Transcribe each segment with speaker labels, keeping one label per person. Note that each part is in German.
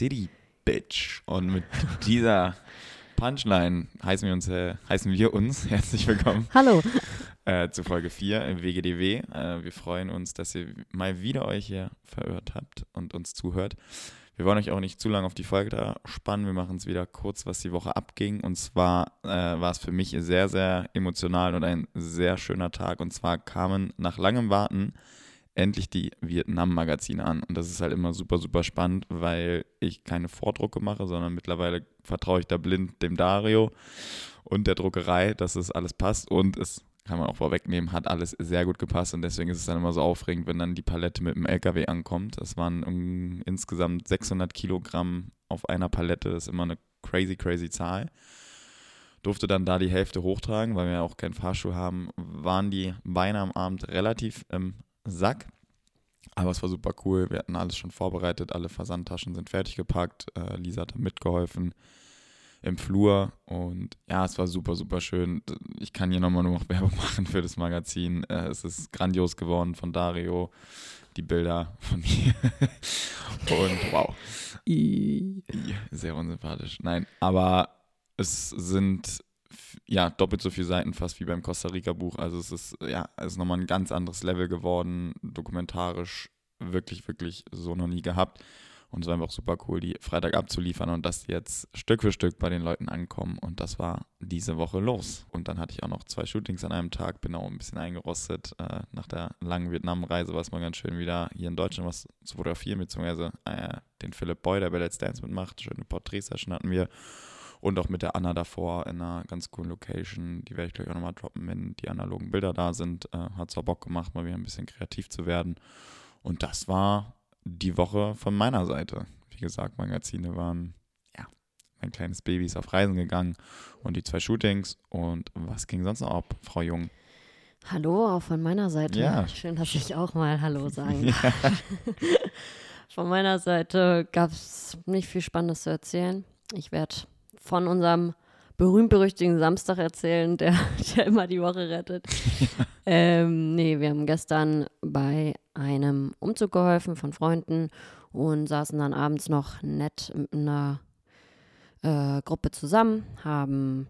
Speaker 1: City, Bitch. Und mit dieser Punchline heißen wir uns, äh, heißen wir uns herzlich willkommen
Speaker 2: Hallo.
Speaker 1: äh, zu Folge 4 im WGDW. Äh, wir freuen uns, dass ihr mal wieder euch hier verirrt habt und uns zuhört. Wir wollen euch auch nicht zu lange auf die Folge da spannen. Wir machen es wieder kurz, was die Woche abging. Und zwar äh, war es für mich sehr, sehr emotional und ein sehr schöner Tag. Und zwar kamen nach langem Warten endlich die Vietnam-Magazine an. Und das ist halt immer super, super spannend, weil ich keine Vordrucke mache, sondern mittlerweile vertraue ich da blind dem Dario und der Druckerei, dass es alles passt. Und es kann man auch vorwegnehmen, hat alles sehr gut gepasst. Und deswegen ist es dann immer so aufregend, wenn dann die Palette mit dem LKW ankommt. Das waren insgesamt 600 Kilogramm auf einer Palette. Das ist immer eine crazy, crazy Zahl durfte dann da die Hälfte hochtragen, weil wir ja auch keinen Fahrschuh haben, waren die Beine am Abend relativ im Sack. Aber es war super cool. Wir hatten alles schon vorbereitet. Alle Versandtaschen sind fertig gepackt. Äh, Lisa hat da mitgeholfen im Flur. Und ja, es war super, super schön. Ich kann hier nochmal nur noch Werbung machen für das Magazin. Äh, es ist grandios geworden von Dario. Die Bilder von mir. Und wow. Sehr unsympathisch. Nein, aber es sind ja, doppelt so viele Seiten fast wie beim Costa Rica Buch. Also es ist ja, es ist nochmal ein ganz anderes Level geworden, dokumentarisch wirklich, wirklich so noch nie gehabt. Und es war einfach super cool, die Freitag abzuliefern und dass die jetzt Stück für Stück bei den Leuten ankommen. Und das war diese Woche los. Und dann hatte ich auch noch zwei Shootings an einem Tag, bin auch ein bisschen eingerostet. Äh, nach der langen Vietnam-Reise war es mal ganz schön, wieder hier in Deutschland was zu fotografieren, beziehungsweise äh, den Philipp Boy, der bei Let's Dance mitmacht. Schöne Porträtsession hatten wir. Und auch mit der Anna davor in einer ganz coolen Location. Die werde ich gleich auch nochmal droppen, wenn die analogen Bilder da sind. Äh, hat zwar Bock gemacht, mal wieder ein bisschen kreativ zu werden. Und das war die Woche von meiner Seite. Wie gesagt, Magazine waren, ja, mein kleines Baby ist auf Reisen gegangen und die zwei Shootings. Und was ging sonst noch ab, Frau Jung?
Speaker 2: Hallo, auch von meiner Seite.
Speaker 1: Ja.
Speaker 2: Schön, dass ich auch mal Hallo sagen darf. von meiner Seite gab es nicht viel Spannendes zu erzählen. Ich werde von unserem berühmt-berüchtigten Samstag erzählen, der, der immer die Woche rettet. ähm, nee, wir haben gestern bei einem Umzug geholfen von Freunden und saßen dann abends noch nett mit einer äh, Gruppe zusammen, haben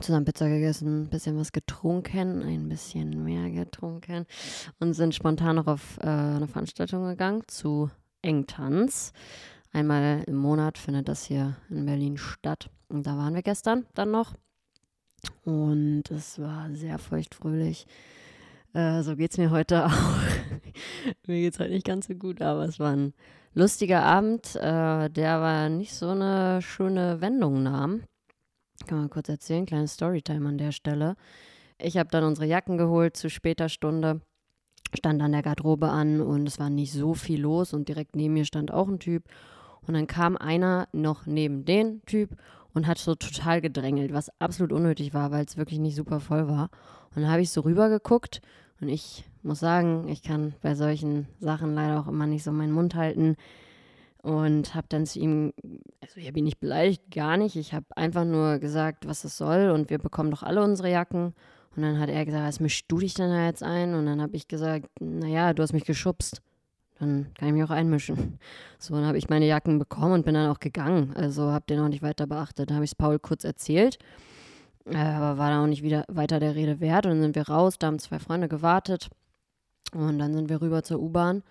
Speaker 2: zusammen Pizza gegessen, ein bisschen was getrunken, ein bisschen mehr getrunken und sind spontan noch auf äh, eine Veranstaltung gegangen zu Engtanz. Einmal im Monat findet das hier in Berlin statt. Und da waren wir gestern dann noch. Und es war sehr feuchtfröhlich. Äh, so geht es mir heute auch. mir geht es halt nicht ganz so gut, aber es war ein lustiger Abend, äh, der aber nicht so eine schöne Wendung nahm. Kann man kurz erzählen, kleine Storytime an der Stelle. Ich habe dann unsere Jacken geholt zu später Stunde, stand an der Garderobe an und es war nicht so viel los und direkt neben mir stand auch ein Typ. Und dann kam einer noch neben den Typ und hat so total gedrängelt, was absolut unnötig war, weil es wirklich nicht super voll war. Und dann habe ich so rüber geguckt und ich muss sagen, ich kann bei solchen Sachen leider auch immer nicht so meinen Mund halten und habe dann zu ihm, also ich habe ihn nicht beleidigt, gar nicht. Ich habe einfach nur gesagt, was es soll und wir bekommen doch alle unsere Jacken. Und dann hat er gesagt, was mischst du dich denn da jetzt ein? Und dann habe ich gesagt, naja, du hast mich geschubst. Dann kann ich mich auch einmischen. So, dann habe ich meine Jacken bekommen und bin dann auch gegangen. Also habe den auch nicht weiter beachtet. Dann habe ich es Paul kurz erzählt, äh, aber war dann auch nicht wieder weiter der Rede wert. Und dann sind wir raus, da haben zwei Freunde gewartet. Und dann sind wir rüber zur U-Bahn.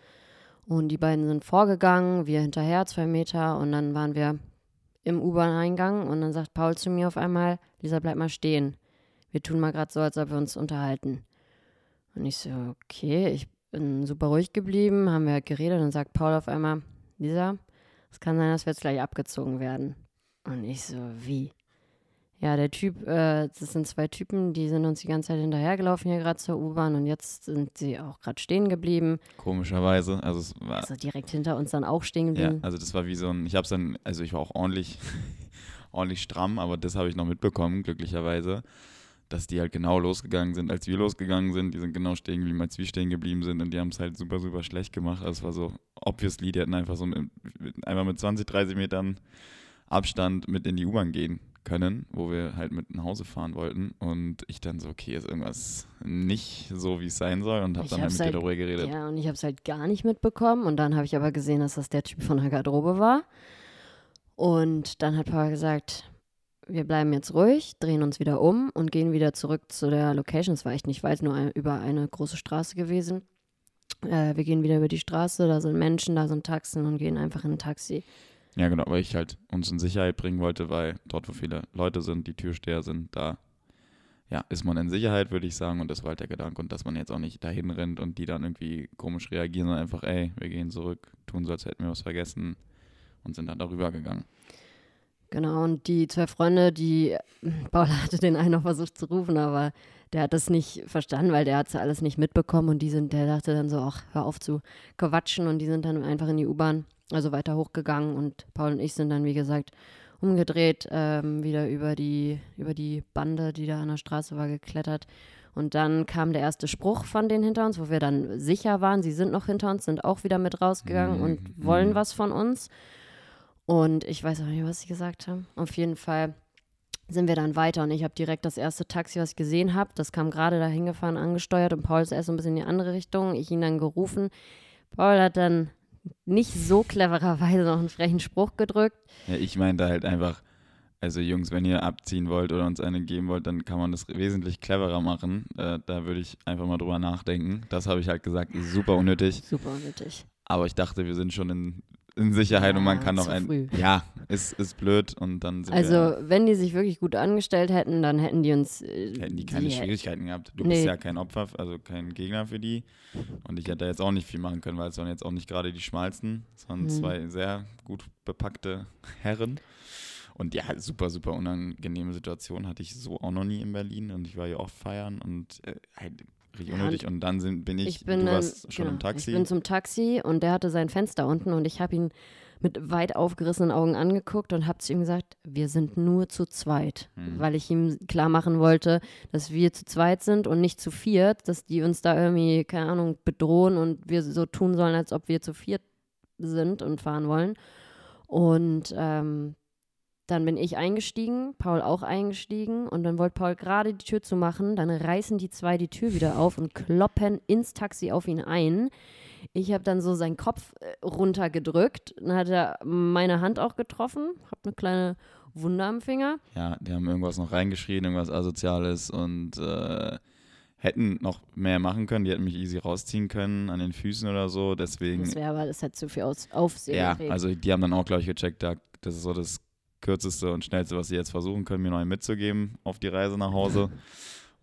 Speaker 2: Und die beiden sind vorgegangen, wir hinterher zwei Meter. Und dann waren wir im U-Bahn-Eingang. Und dann sagt Paul zu mir auf einmal, Lisa, bleib mal stehen. Wir tun mal gerade so, als ob wir uns unterhalten. Und ich so, okay, ich bin super ruhig geblieben, haben wir halt geredet und sagt Paul auf einmal, Lisa, es kann sein, dass wir jetzt gleich abgezogen werden. Und ich so, wie? Ja, der Typ, äh, das sind zwei Typen, die sind uns die ganze Zeit hinterhergelaufen hier gerade zur U-Bahn und jetzt sind sie auch gerade stehen geblieben.
Speaker 1: Komischerweise. Also es war.
Speaker 2: Also direkt hinter uns dann auch stehen
Speaker 1: ja,
Speaker 2: geblieben.
Speaker 1: also das war wie so ein. Ich habe es dann, also ich war auch ordentlich, ordentlich stramm, aber das habe ich noch mitbekommen, glücklicherweise, dass die halt genau losgegangen sind, als wir losgegangen sind. Die sind genau stehen geblieben, als wir stehen geblieben sind und die haben es halt super, super schlecht gemacht. Also es war so obviously, die hätten einfach so mit, einfach mit 20, 30 Metern Abstand mit in die U-Bahn gehen können, wo wir halt mit nach Hause fahren wollten. Und ich dann so, okay, ist irgendwas nicht so, wie es sein soll und habe dann halt mit dir
Speaker 2: halt-
Speaker 1: darüber geredet.
Speaker 2: Ja, und ich habe es halt gar nicht mitbekommen. Und dann habe ich aber gesehen, dass das der Typ von der Garderobe war. Und dann hat Paul gesagt, wir bleiben jetzt ruhig, drehen uns wieder um und gehen wieder zurück zu der Location. Es war echt nicht weit, nur ein, über eine große Straße gewesen. Äh, wir gehen wieder über die Straße, da sind Menschen, da sind Taxen und gehen einfach in ein Taxi.
Speaker 1: Ja, genau, weil ich halt uns in Sicherheit bringen wollte, weil dort, wo viele Leute sind, die Türsteher sind, da ja, ist man in Sicherheit, würde ich sagen. Und das war halt der Gedanke. Und dass man jetzt auch nicht dahin rennt und die dann irgendwie komisch reagieren, sondern einfach, ey, wir gehen zurück, tun so, als hätten wir was vergessen und sind dann darüber gegangen.
Speaker 2: Genau, und die zwei Freunde, die, Paul hatte den einen noch versucht zu rufen, aber der hat das nicht verstanden, weil der hat es alles nicht mitbekommen und die sind, der dachte dann so, ach, hör auf zu quatschen und die sind dann einfach in die U-Bahn, also weiter hochgegangen und Paul und ich sind dann, wie gesagt, umgedreht, ähm, wieder über die, über die Bande, die da an der Straße war, geklettert. Und dann kam der erste Spruch von denen hinter uns, wo wir dann sicher waren, sie sind noch hinter uns, sind auch wieder mit rausgegangen
Speaker 1: Mhm,
Speaker 2: und wollen
Speaker 1: mhm.
Speaker 2: was von uns. Und ich weiß auch nicht, was sie gesagt haben. Auf jeden Fall sind wir dann weiter und ich habe direkt das erste Taxi, was ich gesehen habe, das kam gerade da hingefahren, angesteuert und Paul ist erst so ein bisschen in die andere Richtung. Ich ihn dann gerufen. Paul hat dann nicht so clevererweise noch einen frechen Spruch gedrückt.
Speaker 1: Ja, ich meinte halt einfach, also Jungs, wenn ihr abziehen wollt oder uns eine geben wollt, dann kann man das wesentlich cleverer machen. Äh, da würde ich einfach mal drüber nachdenken. Das habe ich halt gesagt, super unnötig.
Speaker 2: Super unnötig.
Speaker 1: Aber ich dachte, wir sind schon in, in Sicherheit und man
Speaker 2: Ja,
Speaker 1: kann noch ein.
Speaker 2: früh.
Speaker 1: Ja, ist, ist blöd und dann sind
Speaker 2: Also,
Speaker 1: wir,
Speaker 2: wenn die sich wirklich gut angestellt hätten, dann hätten die uns. Äh,
Speaker 1: hätten die keine
Speaker 2: die-
Speaker 1: Schwierigkeiten gehabt. Du
Speaker 2: Nee.
Speaker 1: bist ja kein Opfer, also kein Gegner für die. Und ich hätte da jetzt auch nicht viel machen können, weil es waren jetzt auch nicht gerade die schmalsten, sondern
Speaker 2: Mhm.
Speaker 1: zwei sehr gut bepackte Herren. Und ja, super, super unangenehme Situation hatte ich so auch noch nie in Berlin und ich war ja oft feiern und äh, richtig
Speaker 2: Ja,
Speaker 1: unnötig. Und dann sind, bin ich,
Speaker 2: Ich bin
Speaker 1: du warst schon
Speaker 2: genau,
Speaker 1: im Taxi.
Speaker 2: Ich bin zum Taxi und der hatte sein Fenster unten und ich habe ihn mit weit aufgerissenen Augen angeguckt und habe zu ihm gesagt, wir sind nur zu zweit,
Speaker 1: Mhm.
Speaker 2: weil ich ihm klar machen wollte, dass wir zu zweit sind und nicht zu viert, dass die uns da irgendwie, keine Ahnung, bedrohen und wir so tun sollen, als ob wir zu viert sind und fahren wollen. Und ähm, dann bin ich eingestiegen, Paul auch eingestiegen und dann wollte Paul gerade die Tür zumachen. Dann reißen die zwei die Tür wieder auf und kloppen ins Taxi auf ihn ein. Ich habe dann so seinen Kopf äh, runtergedrückt. Dann hat er meine Hand auch getroffen. Hab eine kleine Wunde am Finger.
Speaker 1: Ja, die haben irgendwas noch reingeschrien, irgendwas Asoziales und äh, hätten noch mehr machen können. Die hätten mich easy rausziehen können an den Füßen oder so. Deswegen,
Speaker 2: Das wäre aber, das hätte zu viel Aufsehen
Speaker 1: ja, also die haben dann auch, glaube ich, gecheckt, da, das ist so das kürzeste und schnellste, was sie jetzt versuchen können, mir neu mitzugeben auf die Reise nach Hause.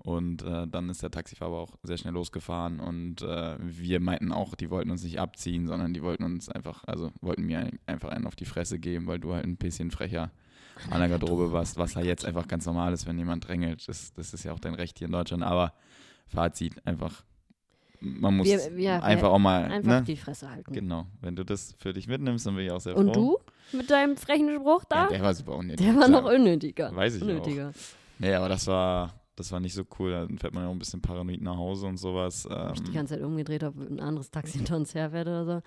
Speaker 1: Und äh, dann ist der Taxifahrer auch sehr schnell losgefahren und äh, wir meinten auch, die wollten uns nicht abziehen, sondern die wollten uns einfach, also wollten mir ein- einfach einen auf die Fresse geben, weil du halt ein bisschen frecher an der Garderobe warst, was halt jetzt einfach ganz normal ist, wenn jemand drängelt. Das, das ist ja auch dein Recht hier in Deutschland. Aber Fazit, einfach, man muss
Speaker 2: Wir- wir-
Speaker 1: einfach auch mal,
Speaker 2: Einfach
Speaker 1: ne?
Speaker 2: die Fresse halten.
Speaker 1: Genau, wenn du das für dich mitnimmst, dann bin ich auch sehr
Speaker 2: Und
Speaker 1: froh.
Speaker 2: du mit deinem frechen Spruch da?
Speaker 1: Ja, der war super unnötig.
Speaker 2: der war noch unnötiger.
Speaker 1: Weiß ich auch.
Speaker 2: unnötiger.
Speaker 1: Nee, aber das war, das war nicht so cool. Dann fährt man ja auch ein bisschen paranoid nach Hause und sowas.
Speaker 2: Hab ich die
Speaker 1: Ähm,
Speaker 2: ganze Zeit umgedreht, ob ein anderes Taxi hinter uns herfährt oder so.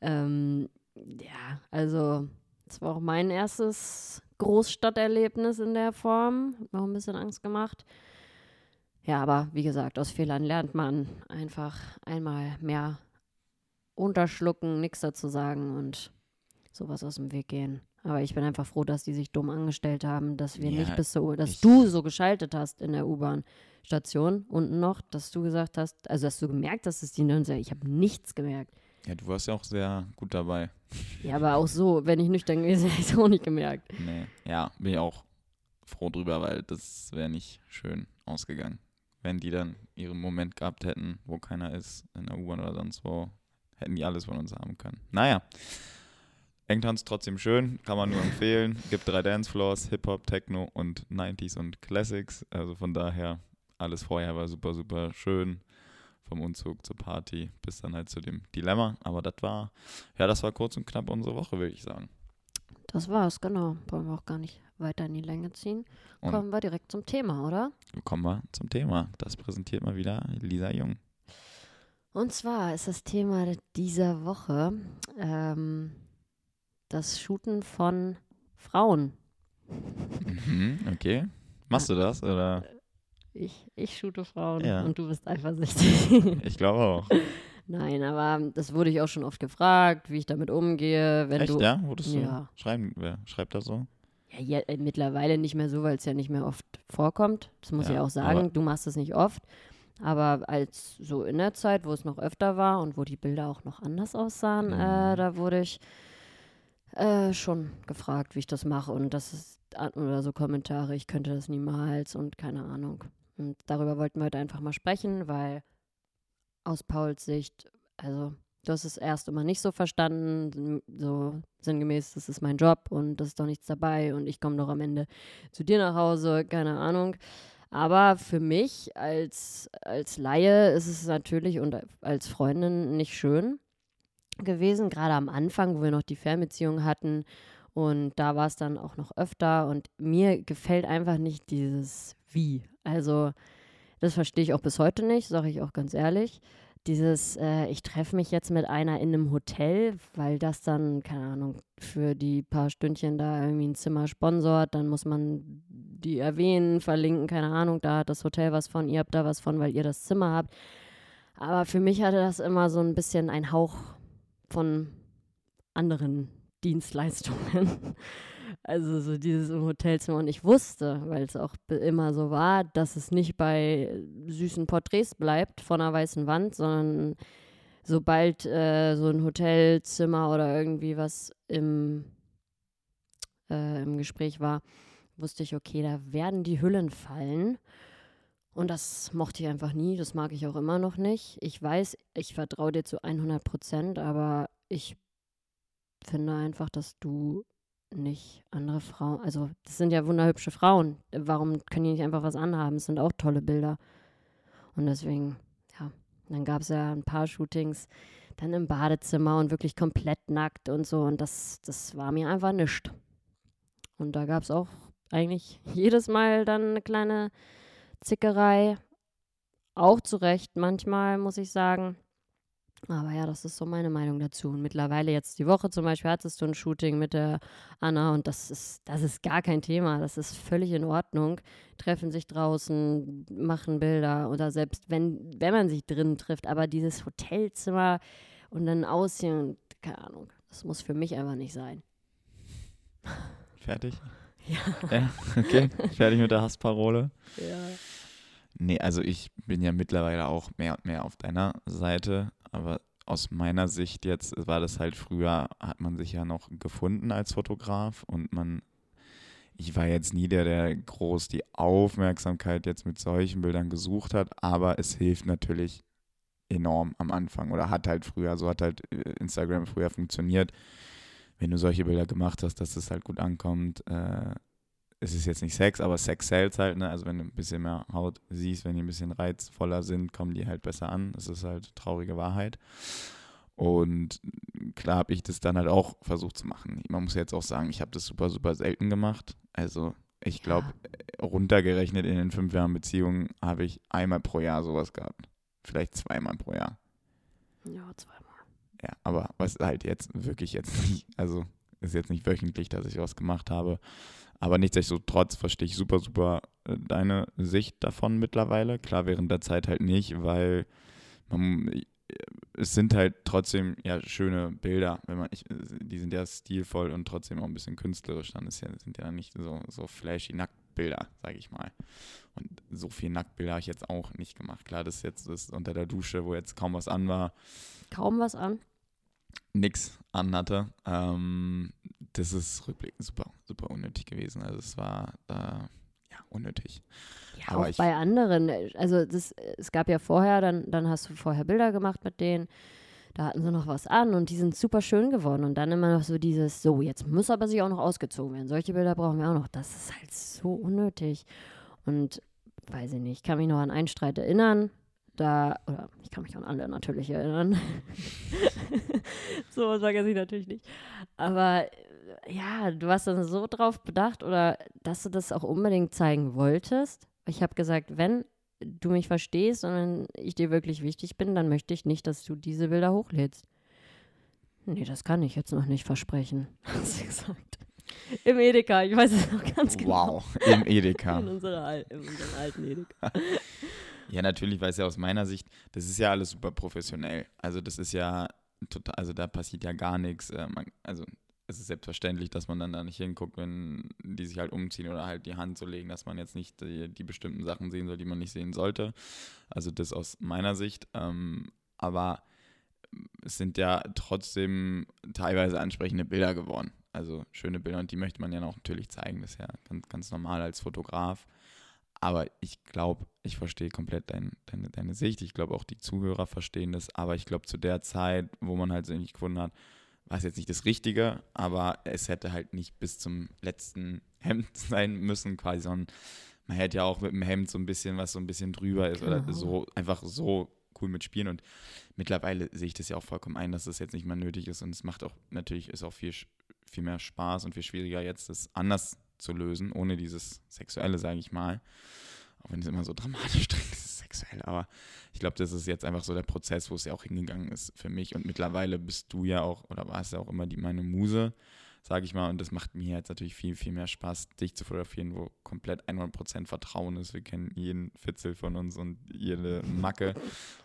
Speaker 2: Ähm, ja, also das war auch mein erstes Großstadterlebnis in der Form. Hat mir auch ein bisschen Angst gemacht. Ja, aber wie gesagt, aus Fehlern lernt man einfach einmal mehr unterschlucken, nichts dazu sagen und sowas aus dem Weg gehen. Aber ich bin einfach froh, dass die sich dumm angestellt haben, dass wir
Speaker 1: Ja,
Speaker 2: nicht bis zur, dass du so geschaltet hast in der U-Bahn-Station unten noch, dass du gesagt hast, also dass du gemerkt hast, dass die dann ich habe nichts gemerkt.
Speaker 1: ja, du warst ja auch sehr gut dabei.
Speaker 2: Ja, aber auch so, wenn ich nüchtern gewesen wäre, hätte ich es auch nicht gemerkt.
Speaker 1: Nee. Ja, bin ich auch froh drüber, weil das wäre nicht schön ausgegangen. Wenn die dann ihren Moment gehabt hätten, wo keiner ist, in der U-Bahn oder sonst wo, hätten die alles von uns haben können. Naja, Engtanz trotzdem schön, kann man nur empfehlen. Gibt drei Dancefloors, Hip-Hop, Techno und 90s und Classics. Also von daher, alles vorher war super, super schön. Vom Umzug zur Party bis dann halt zu dem Dilemma. Aber das war, ja, das war kurz und knapp unsere Woche, würde ich sagen.
Speaker 2: Das war's, genau. Wollen wir auch gar nicht weiter in die Länge ziehen.
Speaker 1: Und
Speaker 2: Kommen wir direkt zum Thema, oder?
Speaker 1: kommen wir zum Thema. Das präsentiert mal wieder Lisa Jung.
Speaker 2: Und zwar ist das Thema dieser Woche ähm, das Shooten von Frauen.
Speaker 1: Mhm, okay. Machst du das? Oder?
Speaker 2: Ich, ich shoote Frauen
Speaker 1: Ja.
Speaker 2: und du bist eifersüchtig.
Speaker 1: Ich glaube auch.
Speaker 2: Nein, aber das wurde ich auch schon oft gefragt, wie ich damit umgehe. Wenn
Speaker 1: Echt,
Speaker 2: du,
Speaker 1: ja? Wurdest du
Speaker 2: Ja.
Speaker 1: schreiben? Wer schreibt das so?
Speaker 2: Ja, ja, äh, mittlerweile nicht mehr so, weil es ja nicht mehr oft vorkommt. Das muss
Speaker 1: Ja,
Speaker 2: ich auch sagen. Du machst es nicht oft. Aber als so in der Zeit, wo es noch öfter war und wo die Bilder auch noch anders aussahen, äh,
Speaker 1: Mhm.
Speaker 2: da wurde ich äh, schon gefragt, wie ich das mache. Und das ist oder so Kommentare, ich könnte das niemals und keine Ahnung. Und darüber wollten wir heute einfach mal sprechen, weil aus Pauls Sicht, also du hast es erst immer nicht so verstanden, so sinngemäß, das ist mein Job und das ist doch nichts dabei und ich komme doch am Ende zu dir nach Hause, keine Ahnung. Aber für mich als, als Laie ist es natürlich und als Freundin nicht schön gewesen, gerade am Anfang, wo wir noch die Fernbeziehung hatten. Und da war es dann auch noch öfter. Und mir gefällt einfach nicht dieses Wie. Also, das verstehe ich auch bis heute nicht, sage ich auch ganz ehrlich. Dieses, äh, ich treffe mich jetzt mit einer in einem Hotel, weil das dann, keine Ahnung, für die paar Stündchen da irgendwie ein Zimmer sponsort, dann muss man die erwähnen, verlinken, keine Ahnung, da hat das Hotel was von, ihr habt da was von, weil ihr das Zimmer habt. Aber für mich hatte das immer so ein bisschen einen Hauch von anderen Dienstleistungen. Also so dieses im Hotelzimmer. Und ich wusste, weil es auch immer so war, dass es nicht bei süßen Porträts bleibt von einer weißen Wand, sondern sobald äh, so ein Hotelzimmer oder irgendwie was im, äh, im Gespräch war, wusste ich, okay, da werden die Hüllen fallen. Und das mochte ich einfach nie, das mag ich auch immer noch nicht. Ich weiß, ich vertraue dir zu 100 Prozent, aber ich finde einfach, dass du nicht andere Frauen, also das sind ja wunderhübsche Frauen. Warum können die nicht einfach was anhaben? Es sind auch tolle Bilder. Und deswegen, ja, dann gab es ja ein paar Shootings, dann im Badezimmer und wirklich komplett nackt und so. Und das, das war mir einfach nichts. Und da gab es auch eigentlich jedes Mal dann eine kleine Zickerei. Auch zu Recht manchmal, muss ich sagen. Aber ja, das ist so meine Meinung dazu. Und mittlerweile jetzt die Woche zum Beispiel hattest du ein Shooting mit der Anna und das ist, das ist gar kein Thema. Das ist völlig in Ordnung. Treffen sich draußen, machen Bilder oder selbst wenn, wenn man sich drinnen trifft, aber dieses Hotelzimmer und dann aussehen, keine Ahnung, das muss für mich einfach nicht sein.
Speaker 1: Fertig?
Speaker 2: Ja.
Speaker 1: Ja, okay. Fertig mit der Hassparole.
Speaker 2: Ja.
Speaker 1: Nee, also ich bin ja mittlerweile auch mehr und mehr auf deiner Seite, aber aus meiner Sicht jetzt war das halt früher, hat man sich ja noch gefunden als Fotograf und man, ich war jetzt nie der, der groß die Aufmerksamkeit jetzt mit solchen Bildern gesucht hat, aber es hilft natürlich enorm am Anfang oder hat halt früher, so hat halt äh, Instagram früher funktioniert, wenn du solche Bilder gemacht hast, dass es halt gut ankommt, äh, es ist jetzt nicht Sex, aber Sex sells halt, ne? Also wenn du ein bisschen mehr Haut siehst, wenn die ein bisschen reizvoller sind, kommen die halt besser an. Das ist halt traurige Wahrheit. Und klar habe ich das dann halt auch versucht zu machen. Man muss jetzt auch sagen, ich habe das super, super selten gemacht. Also ich glaube, runtergerechnet in den fünf Jahren Beziehung habe ich einmal pro Jahr sowas gehabt. Vielleicht zweimal pro Jahr.
Speaker 2: Ja, zweimal.
Speaker 1: Ja, aber was halt jetzt wirklich jetzt nicht, also ist jetzt nicht wöchentlich, dass ich was gemacht habe. Aber nichtsdestotrotz verstehe ich super, super äh, deine Sicht davon mittlerweile. Klar, während der Zeit halt nicht, weil man, äh, es sind halt trotzdem ja schöne Bilder, wenn man, ich, die sind ja stilvoll und trotzdem auch ein bisschen künstlerisch. Dann ist ja, sind ja nicht so, so flashy Nacktbilder, sage ich mal. Und so viel Nacktbilder habe ich jetzt auch nicht gemacht. Klar, das ist jetzt das unter der Dusche, wo jetzt kaum was an war,
Speaker 2: Kaum was an.
Speaker 1: Nix anhatte. Ähm, das ist rückblickend super, super unnötig gewesen. Also es war äh, ja unnötig.
Speaker 2: Ja,
Speaker 1: Aber
Speaker 2: auch bei anderen. Also das, es gab ja vorher, dann, dann hast du vorher Bilder gemacht mit denen. da hatten sie noch was an und die sind super schön geworden. Und dann immer noch so dieses, so, jetzt muss aber sich auch noch ausgezogen werden. Solche Bilder brauchen wir auch noch. Das ist halt so unnötig. Und weiß ich nicht, ich kann mich noch an einen Streit erinnern. Da, oder ich kann mich an alle natürlich erinnern. so was vergesse ich natürlich nicht. Aber ja, du warst dann so drauf bedacht oder dass du das auch unbedingt zeigen wolltest. Ich habe gesagt, wenn du mich verstehst und wenn ich dir wirklich wichtig bin, dann möchte ich nicht, dass du diese Bilder hochlädst. Nee, das kann ich jetzt noch nicht versprechen, hat sie gesagt. Im Edeka, ich weiß es noch ganz
Speaker 1: genau. Wow, im Edeka.
Speaker 2: In, unserer, in unserem alten Edeka.
Speaker 1: Ja, natürlich, weil es ja aus meiner Sicht, das ist ja alles super professionell. Also das ist ja total, also da passiert ja gar nichts. Äh, also es ist selbstverständlich, dass man dann da nicht hinguckt, wenn die sich halt umziehen oder halt die Hand so legen, dass man jetzt nicht die, die bestimmten Sachen sehen soll, die man nicht sehen sollte. Also das aus meiner Sicht. Ähm, aber es sind ja trotzdem teilweise ansprechende Bilder geworden. Also schöne Bilder und die möchte man ja auch natürlich zeigen. Das ist ja ganz, ganz normal als Fotograf. Aber ich glaube, ich verstehe komplett dein, deine, deine Sicht. Ich glaube auch die Zuhörer verstehen das. Aber ich glaube, zu der Zeit, wo man halt so nicht gefunden hat, war es jetzt nicht das Richtige, aber es hätte halt nicht bis zum letzten Hemd sein müssen, quasi, sondern man hätte ja auch mit dem Hemd so ein bisschen, was so ein bisschen drüber ist genau. oder so einfach so cool mitspielen. Und mittlerweile sehe ich das ja auch vollkommen ein, dass das jetzt nicht mehr nötig ist. Und es macht auch natürlich ist auch viel, viel mehr Spaß und viel schwieriger, jetzt das anders zu lösen, ohne dieses Sexuelle, sage ich mal. Auch wenn es immer so dramatisch ist sexuell, aber ich glaube, das ist jetzt einfach so der Prozess, wo es ja auch hingegangen ist für mich. Und mittlerweile bist du ja auch, oder warst ja auch immer die meine Muse, sage ich mal. Und das macht mir jetzt natürlich viel, viel mehr Spaß, dich zu fotografieren, wo komplett 100% Vertrauen ist. Wir kennen jeden Fitzel von uns und jede Macke.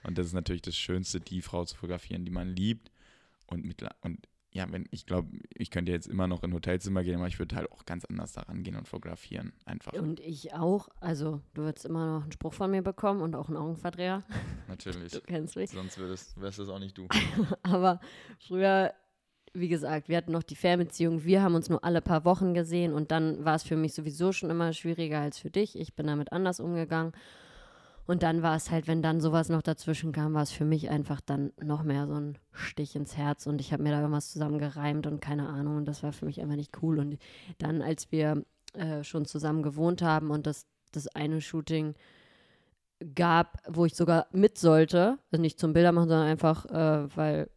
Speaker 1: Und das ist natürlich das Schönste, die Frau zu fotografieren, die man liebt. Und, mit, und ja, wenn ich glaube, ich könnte jetzt immer noch in Hotelzimmer gehen, aber ich würde halt auch ganz anders daran gehen und fotografieren. Einfach.
Speaker 2: Und ich auch. Also, du würdest immer noch einen Spruch von mir bekommen und auch einen Augenverdreher.
Speaker 1: Natürlich.
Speaker 2: Du kennst mich.
Speaker 1: Sonst würdest, wärst das auch nicht du.
Speaker 2: aber früher, wie gesagt, wir hatten noch die Fernbeziehung. Wir haben uns nur alle paar Wochen gesehen und dann war es für mich sowieso schon immer schwieriger als für dich. Ich bin damit anders umgegangen. Und dann war es halt, wenn dann sowas noch dazwischen kam, war es für mich einfach dann noch mehr so ein Stich ins Herz und ich habe mir da irgendwas zusammengereimt und keine Ahnung und das war für mich einfach nicht cool. Und dann, als wir äh, schon zusammen gewohnt haben und das, das eine Shooting gab, wo ich sogar mit sollte, also nicht zum Bilder machen, sondern einfach, äh, weil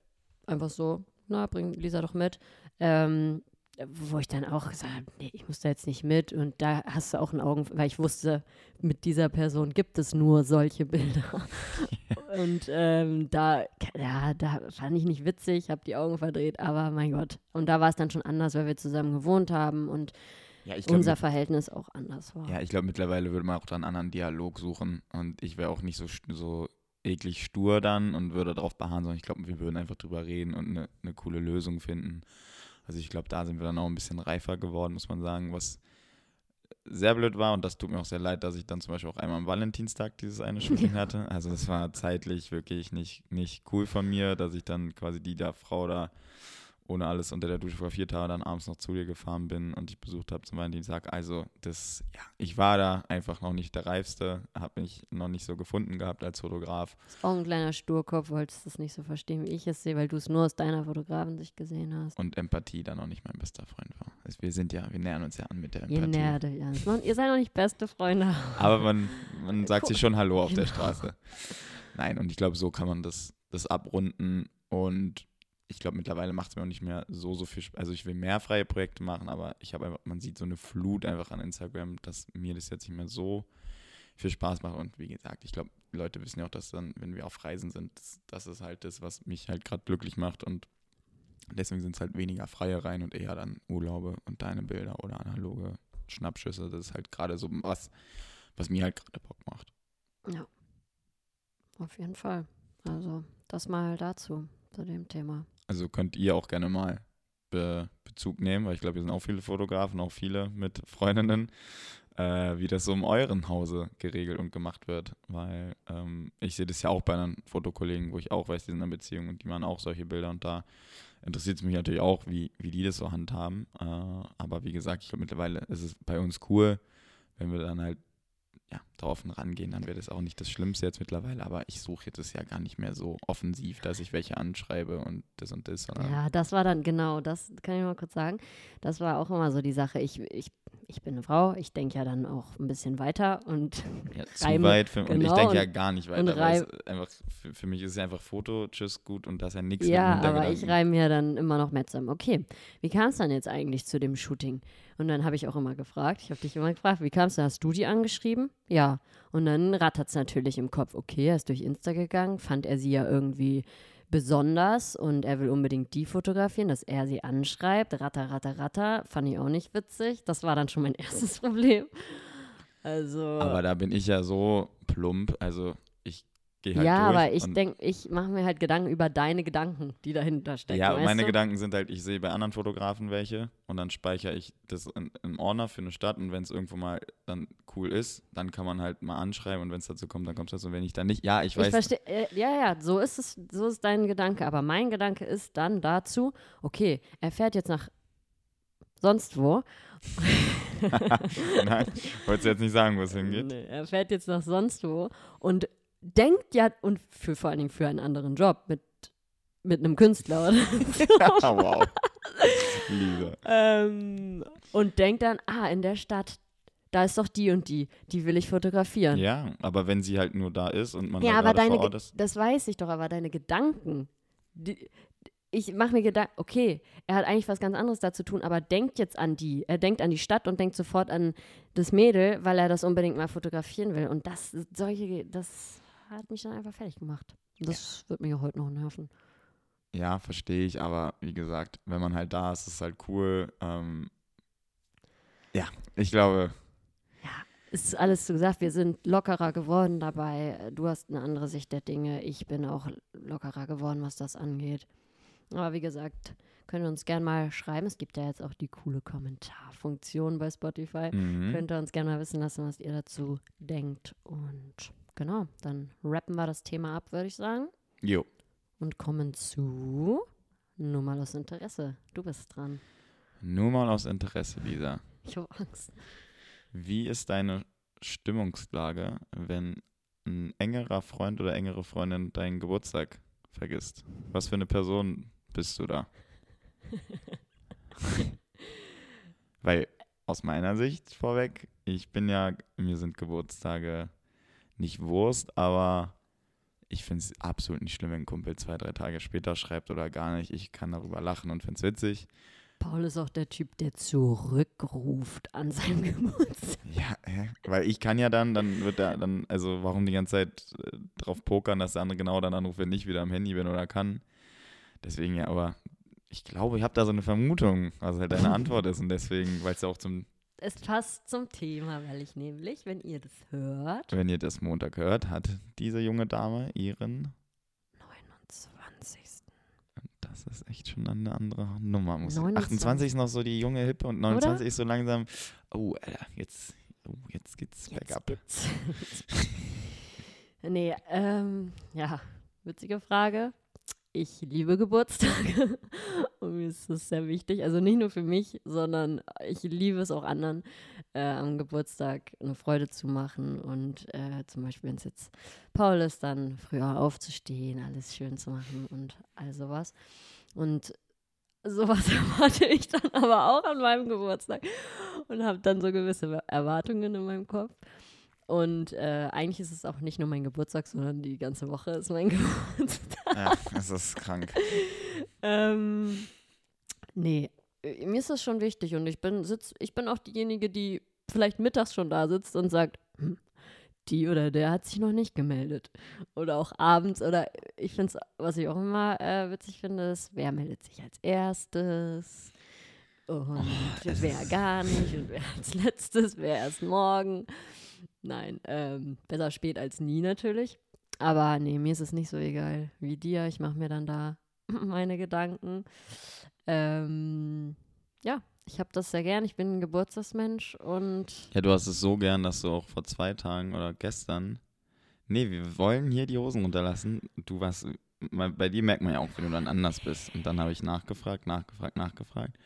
Speaker 2: einfach so, na, bring Lisa doch mit. Ähm, wo ich dann auch gesagt habe, nee, ich muss da jetzt nicht mit. Und da hast du auch ein Augen, weil ich wusste, mit dieser Person gibt es nur solche Bilder. und ähm, da, ja, da fand ich nicht witzig, habe die Augen verdreht, aber mein Gott. Und da war es dann schon anders, weil wir zusammen gewohnt haben und ja, glaub, unser Verhältnis auch anders war.
Speaker 1: Ja, ich glaube, mittlerweile würde man auch dann einen anderen Dialog suchen und ich wäre auch nicht so, so eklig stur dann und würde darauf beharren, sondern ich glaube, wir würden einfach drüber reden und eine, eine coole Lösung finden. Also ich glaube, da sind wir dann auch ein bisschen reifer geworden, muss man sagen, was sehr blöd war und das tut mir auch sehr leid, dass ich dann zum Beispiel auch einmal am Valentinstag dieses eine Shooting hatte. Also das war zeitlich wirklich nicht, nicht cool von mir, dass ich dann quasi die da Frau da ohne alles unter der Dusche fotografiert habe, dann abends noch zu dir gefahren bin und dich besucht habe zum Valentinstag. Also das, ja, ich war da einfach noch nicht der Reifste, habe mich noch nicht so gefunden gehabt als Fotograf.
Speaker 2: Das ist auch ein kleiner Sturkopf, wolltest das nicht so verstehen, wie ich es sehe, weil du es nur aus deiner Fotografensicht gesehen hast.
Speaker 1: Und Empathie dann auch nicht mein bester Freund war. Also wir sind ja, wir nähern uns ja an mit der Empathie.
Speaker 2: Ihr nähert euch an. Ihr seid noch nicht beste Freunde.
Speaker 1: Aber man, man sagt sich schon Hallo auf genau. der Straße. Nein, und ich glaube, so kann man das, das abrunden und ich glaube, mittlerweile macht es mir auch nicht mehr so, so viel Spaß. Also ich will mehr freie Projekte machen, aber ich habe einfach, man sieht so eine Flut einfach an Instagram, dass mir das jetzt nicht mehr so viel Spaß macht. Und wie gesagt, ich glaube, Leute wissen ja auch, dass dann, wenn wir auf Reisen sind, das, das ist halt das, was mich halt gerade glücklich macht. Und deswegen sind es halt weniger freie Reihen und eher dann Urlaube und deine Bilder oder analoge Schnappschüsse. Das ist halt gerade so was, was mir halt gerade Bock macht.
Speaker 2: Ja. Auf jeden Fall. Also, das mal dazu, zu dem Thema.
Speaker 1: Also könnt ihr auch gerne mal Be Bezug nehmen, weil ich glaube, wir sind auch viele Fotografen, auch viele mit Freundinnen, äh, wie das so im euren Hause geregelt und gemacht wird. Weil ähm, ich sehe das ja auch bei anderen Fotokollegen, wo ich auch weiß, die sind in einer Beziehung und die machen auch solche Bilder und da interessiert es mich natürlich auch, wie, wie die das so handhaben. Äh, aber wie gesagt, ich glaube mittlerweile ist es bei uns cool, wenn wir dann halt ja, da offen rangehen, dann wäre das auch nicht das Schlimmste jetzt mittlerweile, aber ich suche jetzt das ja gar nicht mehr so offensiv, dass ich welche anschreibe und das und das.
Speaker 2: Ja, das war dann genau, das kann ich mal kurz sagen. Das war auch immer so die Sache. Ich, ich, ich bin eine Frau, ich denke ja dann auch ein bisschen weiter und
Speaker 1: ja, zu reime, weit für, genau, und ich genau, denke ja gar nicht weiter.
Speaker 2: einfach,
Speaker 1: für, für, mich ist es einfach Foto, tschüss, gut und das ist ja nichts
Speaker 2: Ja, aber ich reime ja dann immer noch mehr zusammen. Okay, wie kam es dann jetzt eigentlich zu dem Shooting? Und dann habe ich auch immer gefragt, ich habe dich immer gefragt, wie kamst du, hast du die angeschrieben? Ja. Und dann rattert es natürlich im Kopf, okay, er ist durch Insta gegangen, fand er sie ja irgendwie besonders und er will unbedingt die fotografieren, dass er sie anschreibt. Ratter, ratter, ratter. Fand ich auch nicht witzig. Das war dann schon mein erstes Problem. Also.
Speaker 1: Aber da bin ich ja so plump. Also Geh halt
Speaker 2: ja,
Speaker 1: durch
Speaker 2: aber ich denke, ich mache mir halt Gedanken über deine Gedanken, die dahinter stecken.
Speaker 1: Ja, meine du? Gedanken sind halt, ich sehe bei anderen Fotografen welche und dann speichere ich das in, im Ordner für eine Stadt und wenn es irgendwo mal dann cool ist, dann kann man halt mal anschreiben und wenn es dazu kommt, dann kommt es dazu. Und wenn ich dann nicht, ja, ich weiß. Ich
Speaker 2: verstehe, äh, ja, ja, so ist es, so ist dein Gedanke. Aber mein Gedanke ist dann dazu, okay, er fährt jetzt nach sonst wo.
Speaker 1: Nein, wolltest du jetzt nicht sagen, wo es hingeht?
Speaker 2: Nee, er fährt jetzt nach sonst wo und denkt ja, und für vor allen Dingen für einen anderen Job mit, mit einem Künstler oder so. wow. Liebe. Ähm, und denkt dann, ah, in der Stadt, da ist doch die und die, die will ich fotografieren.
Speaker 1: Ja, aber wenn sie halt nur da ist und man
Speaker 2: ja, aber
Speaker 1: deine
Speaker 2: vor Ort ist. Das weiß ich doch, aber deine Gedanken, die, ich mache mir Gedanken, okay, er hat eigentlich was ganz anderes da zu tun, aber denkt jetzt an die. Er denkt an die Stadt und denkt sofort an das Mädel, weil er das unbedingt mal fotografieren will. Und das, solche, das hat mich dann einfach fertig gemacht. Das ja. wird mich auch heute noch nerven.
Speaker 1: Ja, verstehe ich, aber wie gesagt, wenn man halt da ist, ist es halt cool. Ähm, ja, ich glaube.
Speaker 2: Ja, ist alles so gesagt, wir sind lockerer geworden dabei. Du hast eine andere Sicht der Dinge. Ich bin auch lockerer geworden, was das angeht. Aber wie gesagt, könnt ihr uns gerne mal schreiben. Es gibt ja jetzt auch die coole Kommentarfunktion bei Spotify. Mhm. Könnt ihr uns gerne mal wissen lassen, was ihr dazu denkt. Und Genau, dann rappen wir das Thema ab, würde ich sagen.
Speaker 1: Jo.
Speaker 2: Und kommen zu nur mal aus Interesse. Du bist dran.
Speaker 1: Nur mal aus Interesse, Lisa.
Speaker 2: Ich habe Angst.
Speaker 1: Wie ist deine Stimmungslage, wenn ein engerer Freund oder engere Freundin deinen Geburtstag vergisst? Was für eine Person bist du da? Weil aus meiner Sicht vorweg, ich bin ja, mir sind Geburtstage nicht Wurst, aber ich finde es absolut nicht schlimm, wenn ein Kumpel zwei, drei Tage später schreibt oder gar nicht. Ich kann darüber lachen und finde es witzig.
Speaker 2: Paul ist auch der Typ, der zurückruft an seinem Geburtstag.
Speaker 1: Ja, hä? weil ich kann ja dann, dann wird er dann, also warum die ganze Zeit äh, drauf pokern, dass der andere genau dann anruft, wenn ich wieder am Handy bin oder kann. Deswegen ja, aber ich glaube, ich habe da so eine Vermutung, was halt deine Antwort ist und deswegen, weil es ja auch zum
Speaker 2: es passt zum Thema, weil ich nämlich, wenn ihr das hört.
Speaker 1: Wenn ihr das Montag hört, hat diese junge Dame ihren
Speaker 2: 29.
Speaker 1: Das ist echt schon eine andere Nummer. Muss 28 ist noch so die junge Hippe und 29 Oder? ist so langsam. Oh, Alter, jetzt, oh, jetzt geht's jetzt bergab. Geht's.
Speaker 2: nee, ähm, ja, witzige Frage ich liebe Geburtstage und mir ist das sehr wichtig. Also nicht nur für mich, sondern ich liebe es auch anderen, äh, am Geburtstag eine Freude zu machen und äh, zum Beispiel, wenn es jetzt Paul ist, dann früher aufzustehen, alles schön zu machen und all sowas. Und sowas erwarte ich dann aber auch an meinem Geburtstag und habe dann so gewisse Erwartungen in meinem Kopf. Und äh, eigentlich ist es auch nicht nur mein Geburtstag, sondern die ganze Woche ist mein Geburtstag.
Speaker 1: Ja, es ist krank.
Speaker 2: ähm, nee, äh, mir ist das schon wichtig und ich bin, sitz, ich bin auch diejenige, die vielleicht mittags schon da sitzt und sagt, hm, die oder der hat sich noch nicht gemeldet. Oder auch abends oder ich finde es, was ich auch immer äh, witzig finde, ist, wer meldet sich als erstes und oh, wer gar nicht und wer als letztes, wer erst morgen. Nein, ähm, besser spät als nie natürlich. Aber nee, mir ist es nicht so egal wie dir. Ich mache mir dann da meine Gedanken. Ähm, ja, ich habe das sehr gern. Ich bin ein Geburtstagsmensch und.
Speaker 1: Ja, du hast es so gern, dass du auch vor zwei Tagen oder gestern. Nee, wir wollen hier die Hosen runterlassen. Du warst. Bei dir merkt man ja auch, wenn du dann anders bist. Und dann habe ich nachgefragt, nachgefragt, nachgefragt.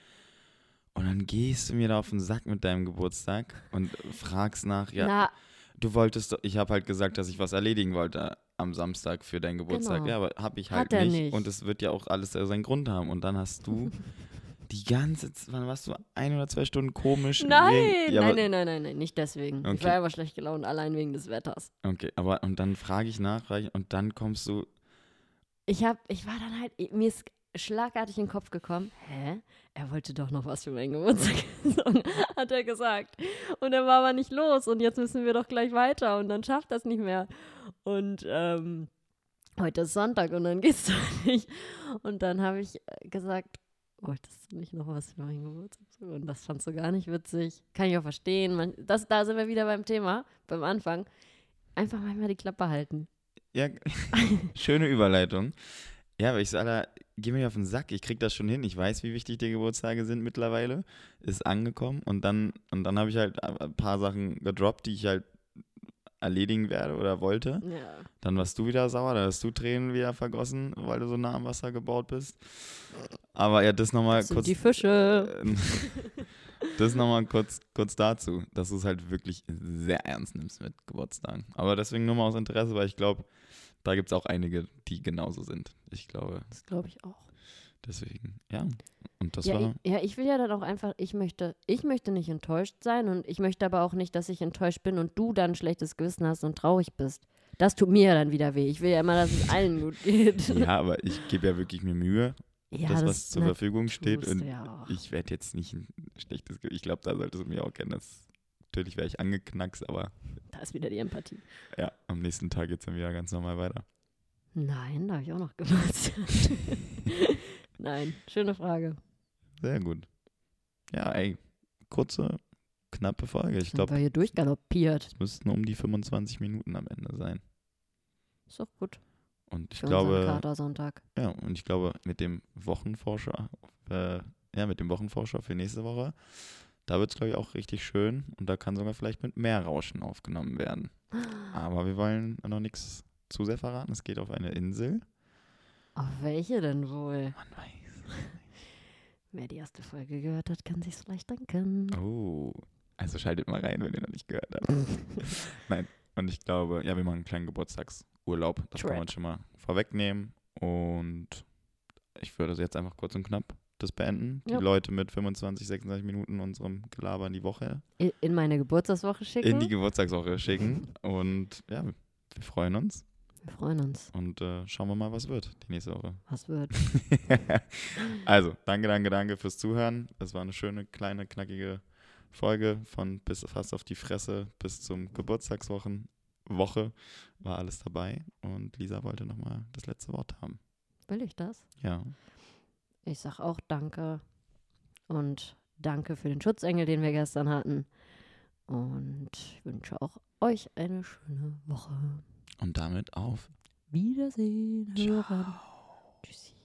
Speaker 1: Und dann gehst du mir da auf den Sack mit deinem Geburtstag und fragst nach, ja,
Speaker 2: Na,
Speaker 1: Du wolltest, doch- ich habe halt gesagt, dass ich was erledigen wollte am Samstag für deinen Geburtstag.
Speaker 2: Genau.
Speaker 1: Ja, aber habe ich halt nicht.
Speaker 2: nicht.
Speaker 1: Und es wird ja auch alles seinen Grund haben. Und dann hast du die ganze Zeit, wann warst du ein oder zwei Stunden komisch?
Speaker 2: Nein,
Speaker 1: ja,
Speaker 2: nein,
Speaker 1: aber,
Speaker 2: nein, nein, nein, nein, nicht deswegen. Ich
Speaker 1: Okay.
Speaker 2: war einfach schlecht gelaunt, allein wegen des Wetters.
Speaker 1: Okay, aber und dann frage ich nach ich- und dann kommst du,
Speaker 2: Ich hab, ich war dann halt, mir ist schlagartig in den Kopf gekommen, hä? Er wollte doch noch was für meinen Geburtstag, hat er gesagt. Und er war aber nicht los und jetzt müssen wir doch gleich weiter und dann schafft das nicht mehr. Und ähm, heute ist Sonntag und dann geht's doch nicht. Und dann habe ich äh, gesagt, wolltest du nicht noch was für meinen Geburtstag? Und das fandst du gar nicht witzig. Kann ich auch verstehen. Das, da sind wir wieder beim Thema, beim Anfang. Einfach manchmal die Klappe halten.
Speaker 1: ja, schöne Überleitung. Ja, aber ich sage, da, geh mir auf den Sack, ich krieg das schon hin. Ich weiß, wie wichtig die Geburtstage sind mittlerweile. Ist angekommen und dann, und dann habe ich halt ein paar Sachen gedroppt, die ich halt erledigen werde oder wollte.
Speaker 2: Ja.
Speaker 1: Dann warst du wieder sauer, da hast du Tränen wieder vergossen, weil du so nah am Wasser gebaut bist. Aber ja, das nochmal
Speaker 2: Das sind
Speaker 1: kurz.
Speaker 2: die Fische.
Speaker 1: Das nochmal kurz, kurz dazu, dass du es halt wirklich sehr ernst nimmst mit Geburtstagen. Aber deswegen nur mal aus Interesse, weil ich glaube, da gibt es auch einige, die genauso sind. Ich glaube,
Speaker 2: Das glaube ich auch.
Speaker 1: deswegen, ja. Und das
Speaker 2: Ja
Speaker 1: war.
Speaker 2: ich, ja, ich will ja dann auch einfach, ich möchte, ich möchte nicht enttäuscht sein und ich möchte aber auch nicht, dass ich enttäuscht bin und du dann ein schlechtes Gewissen hast und traurig bist. Das tut mir dann wieder weh. Ich will ja immer, dass es allen gut geht.
Speaker 1: Ja, aber ich gebe ja wirklich mir Mühe,
Speaker 2: Ja,
Speaker 1: das, was zur Verfügung steht. Und
Speaker 2: ja
Speaker 1: ich werde jetzt nicht ein schlechtes Gewissen. Ich glaube, da solltest du mich auch kennen. Das, natürlich wäre ich angeknackst, aber
Speaker 2: Da ist wieder die Empathie.
Speaker 1: ja, am nächsten Tag geht es dann wieder ganz normal weiter.
Speaker 2: Nein, da habe ich auch noch Geburtstag. Nein, schöne Frage.
Speaker 1: Sehr gut. Ja, ey, kurze, knappe Folge. Ich glaube,
Speaker 2: wir hier durchgaloppiert.
Speaker 1: es müssten um die 25 Minuten am Ende sein.
Speaker 2: Ist doch gut.
Speaker 1: Und ich
Speaker 2: Für
Speaker 1: glaube,
Speaker 2: Katersonntag.
Speaker 1: ja, und ich glaube, mit dem Wochenforscher, äh, ja, mit dem Wochenforscher für nächste Woche, da wird es, glaube ich, auch richtig schön und da kann sogar vielleicht mit mehr Rauschen aufgenommen werden. Aber wir wollen noch nichts zu sehr verraten. Es geht auf eine Insel.
Speaker 2: Auf welche denn wohl?
Speaker 1: Man weiß.
Speaker 2: Wer die erste Folge gehört hat, kann sich's vielleicht denken.
Speaker 1: Oh, also schaltet mal rein, wenn ihr noch nicht gehört habt. Nein, und ich glaube, ja, wir machen einen kleinen Geburtstagsurlaub. Das kann man schon mal vorwegnehmen. Und ich würde jetzt einfach kurz und knapp das beenden. Die
Speaker 2: Ja.
Speaker 1: Leute mit 25, 26 Minuten unserem Gelaber in die Woche,
Speaker 2: In meine Geburtstagswoche schicken.
Speaker 1: in die Geburtstagswoche schicken. Und ja, wir freuen uns
Speaker 2: wir freuen uns.
Speaker 1: und äh, schauen wir mal, was wird die nächste Woche.
Speaker 2: Was wird?
Speaker 1: also, danke, danke, danke fürs Zuhören. Es war eine schöne, kleine, knackige Folge von bis fast auf die Fresse bis zum Geburtstagswochen. Woche war alles dabei und Lisa wollte nochmal das letzte Wort haben.
Speaker 2: Will ich das?
Speaker 1: Ja.
Speaker 2: Ich sag auch Danke. Und danke für den Schutzengel, den wir gestern hatten. Und ich wünsche auch euch eine schöne Woche.
Speaker 1: Und damit auf.
Speaker 2: Wiedersehen, hören. Tschüssi.